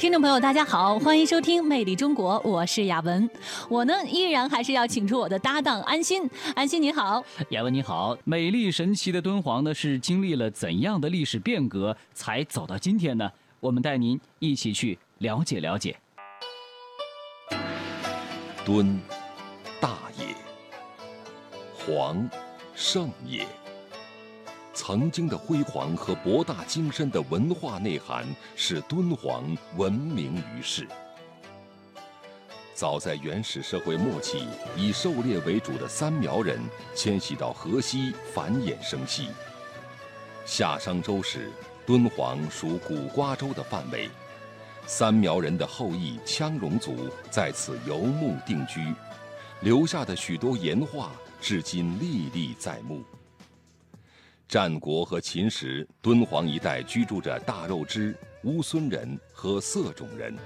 听众朋友，大家好，欢迎收听《魅力中国》，我是雅文。我呢，依然还是要请出我的搭档安心。安心你好，雅文你好。美丽神奇的敦煌呢，是经历了怎样的历史变革才走到今天呢？我们带您一起去了解了解。敦，大也；煌，盛也。曾经的辉煌和博大精深的文化内涵，使敦煌闻名于世。早在原始社会末期，以狩猎为主的三苗人迁徙到河西，繁衍生息。夏商周时，敦煌属古瓜州的范围，三苗人的后裔羌戎族在此游牧定居，留下的许多岩画至今历历在目。战国和秦时，敦煌一带居住着大肉支、乌孙人和色种人。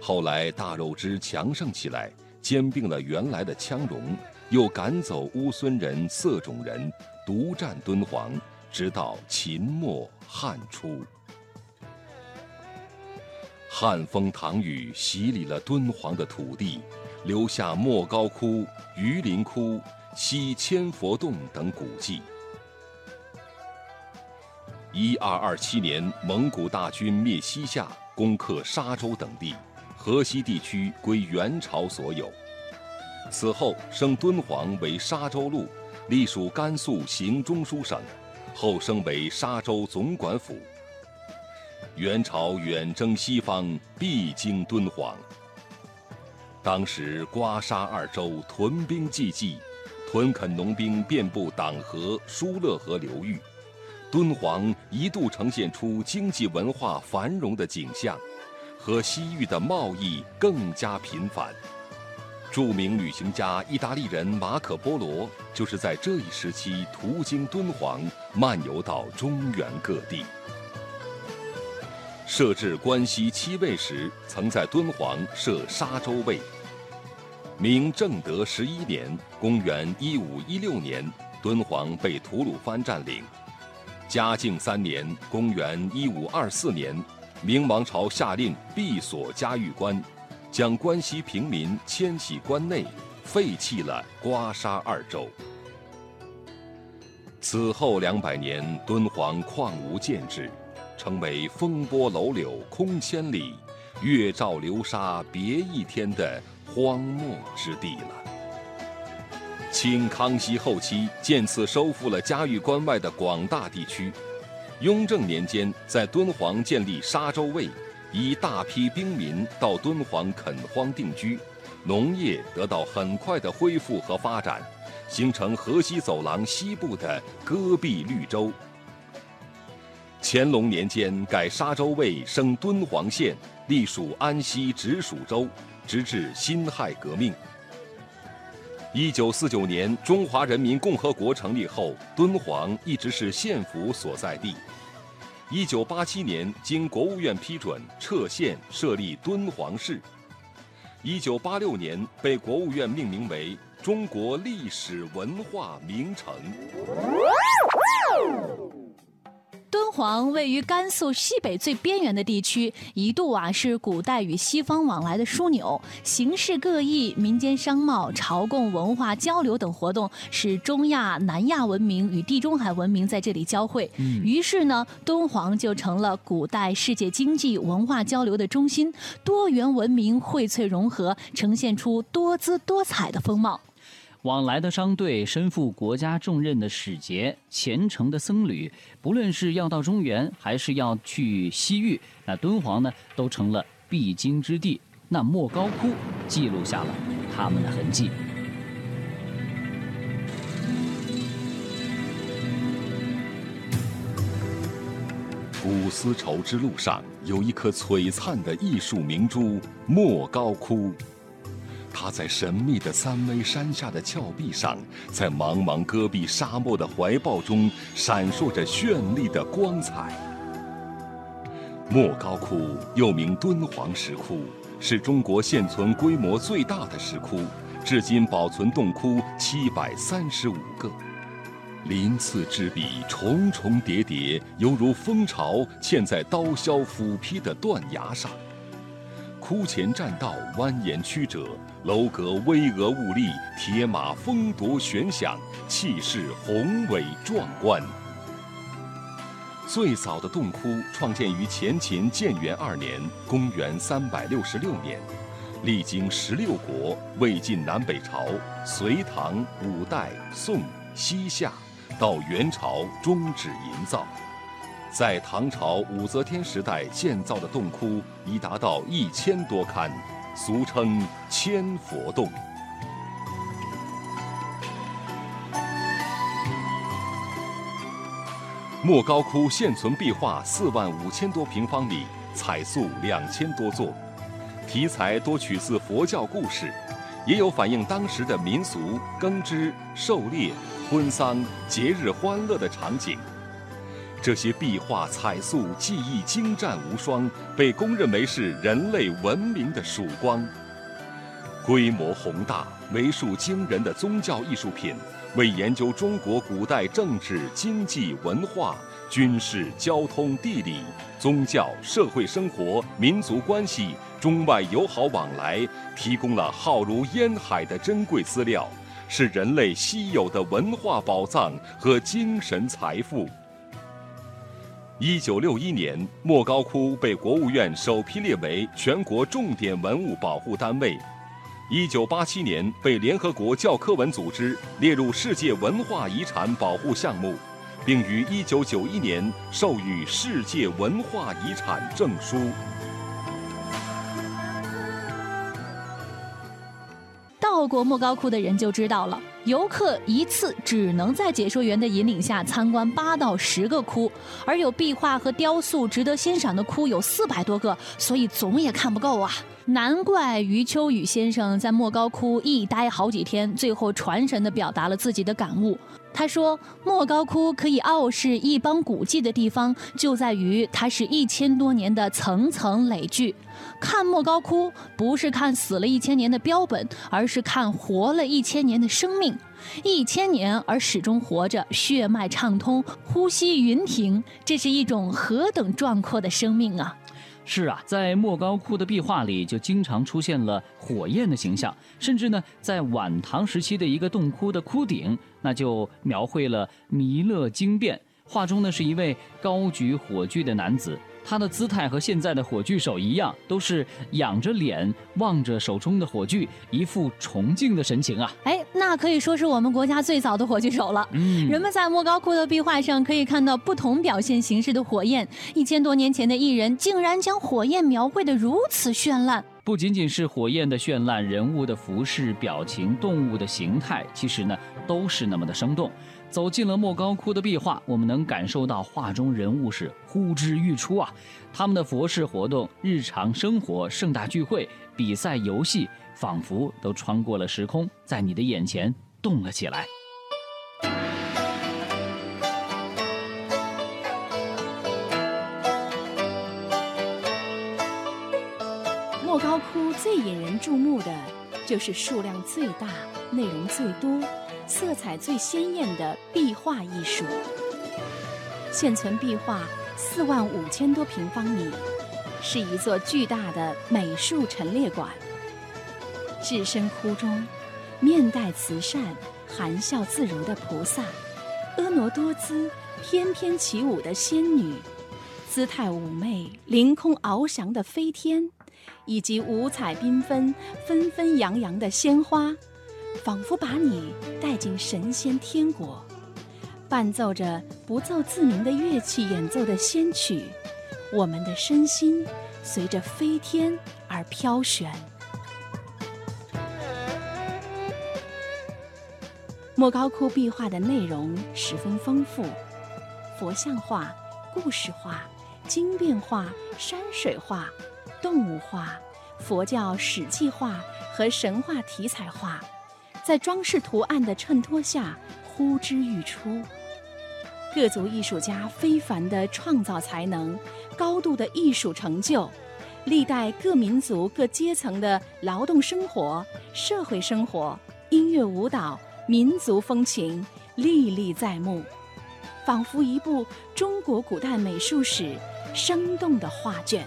后来大肉支强盛起来，兼并了原来的羌戎，又赶走乌孙人、色种人，独占敦煌，直到秦末汉初。汉风唐雨洗礼了敦煌的土地，留下莫高窟、榆林窟、西千佛洞等古迹。一二二七年，蒙古大军灭西夏，攻克沙州等地，河西地区归元朝所有。此后升敦煌为沙州路，隶属甘肃行中书省，后升为沙州总管府。元朝远征西方，必经敦煌。当时瓜沙二州屯兵济济，屯垦农兵遍布党河、疏勒河流域。敦煌一度呈现出经济文化繁荣的景象，和西域的贸易更加频繁。著名旅行家意大利人马可·波罗就是在这一时期途经敦煌，漫游到中原各地。设置关西七卫时，曾在敦煌设沙州卫。明正德十一年（公元1516年），敦煌被吐鲁番占领。嘉靖三年（公元1524年），明王朝下令闭锁嘉峪关，将关西平民迁徙关内，废弃了瓜沙二州。此后两百年，敦煌旷无建制，成为风波楼柳空千里，月照流沙别一天的荒漠之地了。清康熙后期，渐次收复了嘉峪关外的广大地区。雍正年间，在敦煌建立沙州卫，以大批兵民到敦煌垦荒定居，农业得到很快的恢复和发展，形成河西走廊西部的戈壁绿洲。乾隆年间，改沙州卫升敦煌县，隶属安西直属州，直至辛亥革命。一九四九年，中华人民共和国成立后，敦煌一直是县府所在地。一九八七年，经国务院批准撤县，设立敦煌市。一九八六年，被国务院命名为中国历史文化名城。敦煌位于甘肃西北最边缘的地区，一度啊是古代与西方往来的枢纽，形式各异，民间商贸、朝贡、文化交流等活动，使中亚、南亚文明与地中海文明在这里交汇。于是呢，敦煌就成了古代世界经济文化交流的中心，多元文明荟萃融合，呈现出多姿多彩的风貌。往来的商队、身负国家重任的使节、虔诚的僧侣，不论是要到中原，还是要去西域，那敦煌呢，都成了必经之地。那莫高窟记录下了他们的痕迹。古丝绸之路上有一颗璀璨的艺术明珠——莫高窟。它在神秘的三危山下的峭壁上，在茫茫戈壁沙漠的怀抱中，闪烁着绚丽的光彩。莫高窟又名敦煌石窟，是中国现存规模最大的石窟，至今保存洞窟七百三十五个，鳞次栉比，重重叠叠，犹如蜂巢嵌在刀削斧劈的断崖上。窟前栈道蜿蜒曲折，楼阁巍峨兀立，铁马风夺悬响，气势宏伟壮观。最早的洞窟创建于前秦建元二年（公元366年），历经十六国、魏晋南北朝、隋唐、五代、宋、西夏，到元朝终止营造。在唐朝武则天时代建造的洞窟已达到一千多龛，俗称千佛洞。莫高窟现存壁画四万五千多平方米，彩塑两千多座，题材多取自佛教故事，也有反映当时的民俗、耕织、狩猎、婚丧、节日欢乐的场景。这些壁画彩塑技艺精湛无双，被公认为是人类文明的曙光。规模宏大、为数惊人的宗教艺术品。为研究中国古代政治、经济、文化、军事、交通、地理、宗教、社会生活、民族关系、中外友好往来提供了浩如烟海的珍贵资料，是人类稀有的文化宝藏和精神财富。一九六一年，莫高窟被国务院首批列为全国重点文物保护单位。一九八七年被联合国教科文组织列入世界文化遗产保护项目，并于一九九一年授予世界文化遗产证书。到过莫高窟的人就知道了，游客一次只能在解说员的引领下参观八到十个窟，而有壁画和雕塑值得欣赏的窟有四百多个，所以总也看不够啊。难怪余秋雨先生在莫高窟一待好几天，最后传神地表达了自己的感悟。他说：“莫高窟可以傲视一帮古迹的地方，就在于它是一千多年的层层累聚。看莫高窟，不是看死了一千年的标本，而是看活了一千年的生命。一千年而始终活着，血脉畅通，呼吸匀停，这是一种何等壮阔的生命啊！”是啊，在莫高窟的壁画里就经常出现了火焰的形象，甚至呢，在晚唐时期的一个洞窟的窟顶，那就描绘了弥勒经变。画中呢是一位高举火炬的男子。他的姿态和现在的火炬手一样，都是仰着脸望着手中的火炬，一副崇敬的神情啊！哎，那可以说是我们国家最早的火炬手了。嗯，人们在莫高窟的壁画上可以看到不同表现形式的火焰。一千多年前的艺人竟然将火焰描绘得如此绚烂。不仅仅是火焰的绚烂，人物的服饰、表情、动物的形态，其实呢都是那么的生动。走进了莫高窟的壁画，我们能感受到画中人物是呼之欲出啊！他们的佛事活动、日常生活、盛大聚会、比赛游戏，仿佛都穿过了时空，在你的眼前动了起来。莫高窟最引人注目的，就是数量最大、内容最多。色彩最鲜艳的壁画艺术，现存壁画四万五千多平方米，是一座巨大的美术陈列馆。置身窟中，面带慈善、含笑自如的菩萨，婀娜多姿、翩翩起舞的仙女，姿态妩媚、凌空翱翔的飞天，以及五彩缤纷、纷纷扬扬的鲜花。仿佛把你带进神仙天国，伴奏着不奏自鸣的乐器演奏的仙曲，我们的身心随着飞天而飘旋。莫高窟壁画的内容十分丰富，佛像画、故事画、经变画、山水画、动物画、佛教史记画和神话题材画。在装饰图案的衬托下，呼之欲出。各族艺术家非凡的创造才能，高度的艺术成就，历代各民族各阶层的劳动生活、社会生活、音乐舞蹈、民族风情，历历在目，仿佛一部中国古代美术史生动的画卷。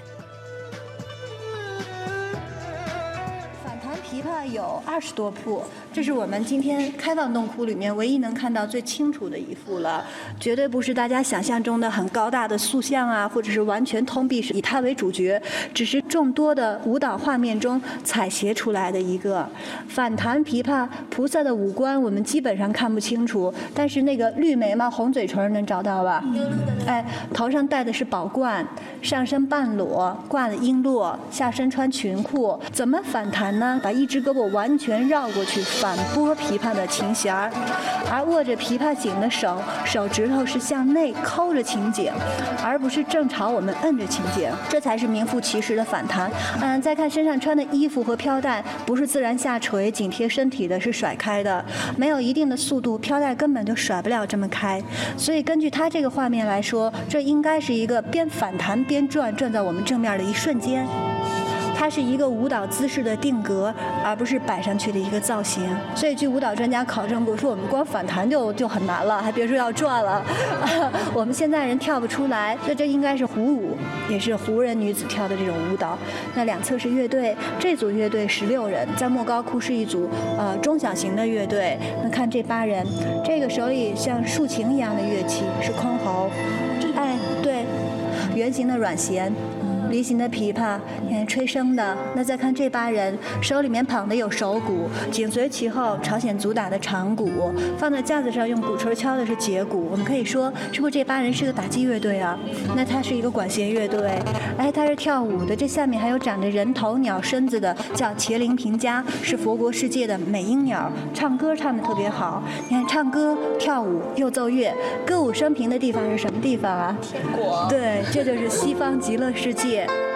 反弹琵琶有二十多部，这是我们今天开放洞窟里面唯一能看到最清楚的一幅了，绝对不是大家想象中的很高大的塑像啊，或者是完全通壁是以它为主角，只是众多的舞蹈画面中采撷出来的一个。反弹琵琶菩萨的五官我们基本上看不清楚，但是那个绿眉毛、红嘴唇能找到吧？哎，头上戴的是宝冠，上身半裸，挂了璎珞，下身穿裙裤，怎么反弹呢？把一只胳膊完全绕过去，反拨琵琶的琴弦儿，而握着琵琶颈的手，手指头是向内抠着琴颈，而不是正朝我们摁着琴颈，这才是名副其实的反弹。嗯，再看身上穿的衣服和飘带，不是自然下垂紧贴身体的，是甩开的，没有一定的速度，飘带根本就甩不了这么开。所以根据他这个画面来说，这应该是一个边反弹边转，转在我们正面的一瞬间。它是一个舞蹈姿势的定格，而不是摆上去的一个造型。所以，据舞蹈专家考证过，说我们光反弹就就很难了，还别说要转了。我们现在人跳不出来，所以这应该是胡舞，也是胡人女子跳的这种舞蹈。那两侧是乐队，这组乐队十六人，在莫高窟是一组呃中小型的乐队。那看这八人，这个手里像竖琴一样的乐器是箜篌，圆形的软弦。梨形的琵琶，你看吹笙的。那再看这八人，手里面捧的有手鼓，紧随其后朝鲜族打的长鼓，放在架子上用鼓槌敲的是节鼓。我们可以说，是不是这八人是个打击乐队啊？那他是一个管弦乐队。哎，他是跳舞的。这下面还有长着人头鸟身子的，叫茄灵平家，是佛国世界的美音鸟，唱歌唱的特别好。你看，唱歌、跳舞又奏乐，歌舞升平的地方是什么地方啊？天国。对，这就是西方极乐世界。it.